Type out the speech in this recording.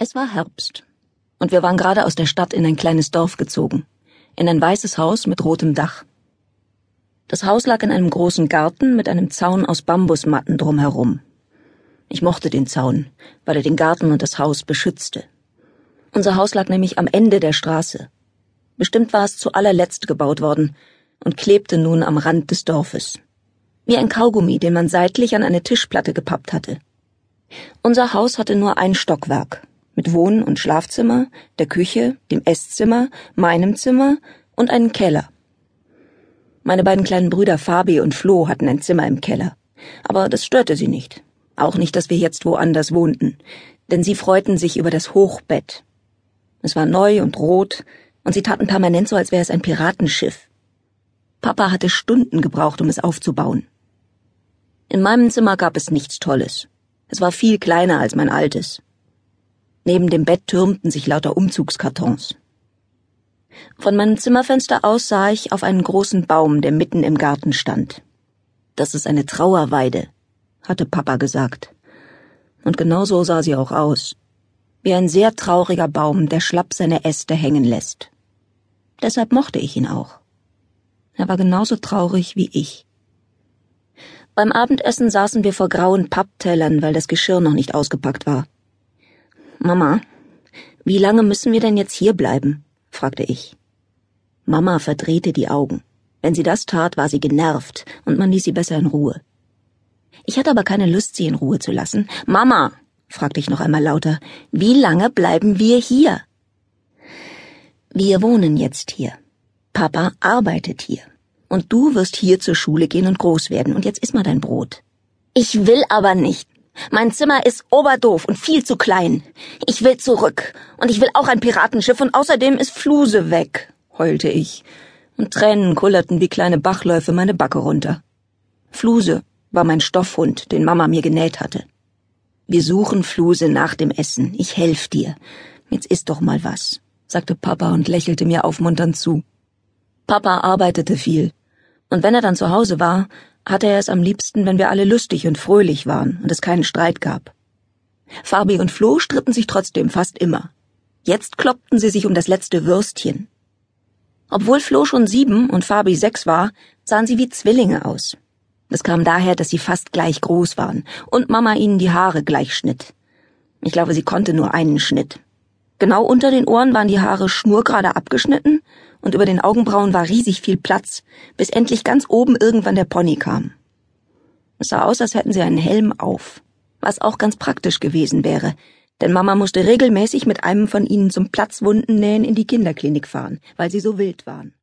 Es war Herbst, und wir waren gerade aus der Stadt in ein kleines Dorf gezogen, in ein weißes Haus mit rotem Dach. Das Haus lag in einem großen Garten mit einem Zaun aus Bambusmatten drumherum. Ich mochte den Zaun, weil er den Garten und das Haus beschützte. Unser Haus lag nämlich am Ende der Straße. Bestimmt war es zu allerletzt gebaut worden und klebte nun am Rand des Dorfes. Wie ein Kaugummi, den man seitlich an eine Tischplatte gepappt hatte. Unser Haus hatte nur ein Stockwerk mit Wohn- und Schlafzimmer, der Küche, dem Esszimmer, meinem Zimmer und einen Keller. Meine beiden kleinen Brüder Fabi und Flo hatten ein Zimmer im Keller, aber das störte sie nicht. Auch nicht, dass wir jetzt woanders wohnten, denn sie freuten sich über das Hochbett. Es war neu und rot, und sie taten permanent so, als wäre es ein Piratenschiff. Papa hatte Stunden gebraucht, um es aufzubauen. In meinem Zimmer gab es nichts Tolles. Es war viel kleiner als mein altes. Neben dem Bett türmten sich lauter Umzugskartons. Von meinem Zimmerfenster aus sah ich auf einen großen Baum, der mitten im Garten stand. Das ist eine Trauerweide, hatte Papa gesagt. Und genau so sah sie auch aus. Wie ein sehr trauriger Baum, der schlapp seine Äste hängen lässt. Deshalb mochte ich ihn auch. Er war genauso traurig wie ich. Beim Abendessen saßen wir vor grauen Papptellern, weil das Geschirr noch nicht ausgepackt war. Mama, wie lange müssen wir denn jetzt hier bleiben? fragte ich. Mama verdrehte die Augen. Wenn sie das tat, war sie genervt, und man ließ sie besser in Ruhe. Ich hatte aber keine Lust, sie in Ruhe zu lassen. Mama, fragte ich noch einmal lauter, wie lange bleiben wir hier? Wir wohnen jetzt hier. Papa arbeitet hier. Und du wirst hier zur Schule gehen und groß werden, und jetzt iss mal dein Brot. Ich will aber nicht, mein Zimmer ist oberdoof und viel zu klein. Ich will zurück. Und ich will auch ein Piratenschiff und außerdem ist Fluse weg, heulte ich. Und Tränen kullerten wie kleine Bachläufe meine Backe runter. Fluse war mein Stoffhund, den Mama mir genäht hatte. Wir suchen Fluse nach dem Essen. Ich helf dir. Jetzt isst doch mal was, sagte Papa und lächelte mir aufmunternd zu. Papa arbeitete viel. Und wenn er dann zu Hause war, hatte er es am liebsten, wenn wir alle lustig und fröhlich waren und es keinen Streit gab. Fabi und Flo stritten sich trotzdem fast immer. Jetzt kloppten sie sich um das letzte Würstchen. Obwohl Flo schon sieben und Fabi sechs war, sahen sie wie Zwillinge aus. Das kam daher, dass sie fast gleich groß waren und Mama ihnen die Haare gleich schnitt. Ich glaube, sie konnte nur einen Schnitt. Genau unter den Ohren waren die Haare schnurgerade abgeschnitten und über den Augenbrauen war riesig viel Platz, bis endlich ganz oben irgendwann der Pony kam. Es sah aus, als hätten sie einen Helm auf, was auch ganz praktisch gewesen wäre, denn Mama musste regelmäßig mit einem von ihnen zum Platzwundennähen in die Kinderklinik fahren, weil sie so wild waren.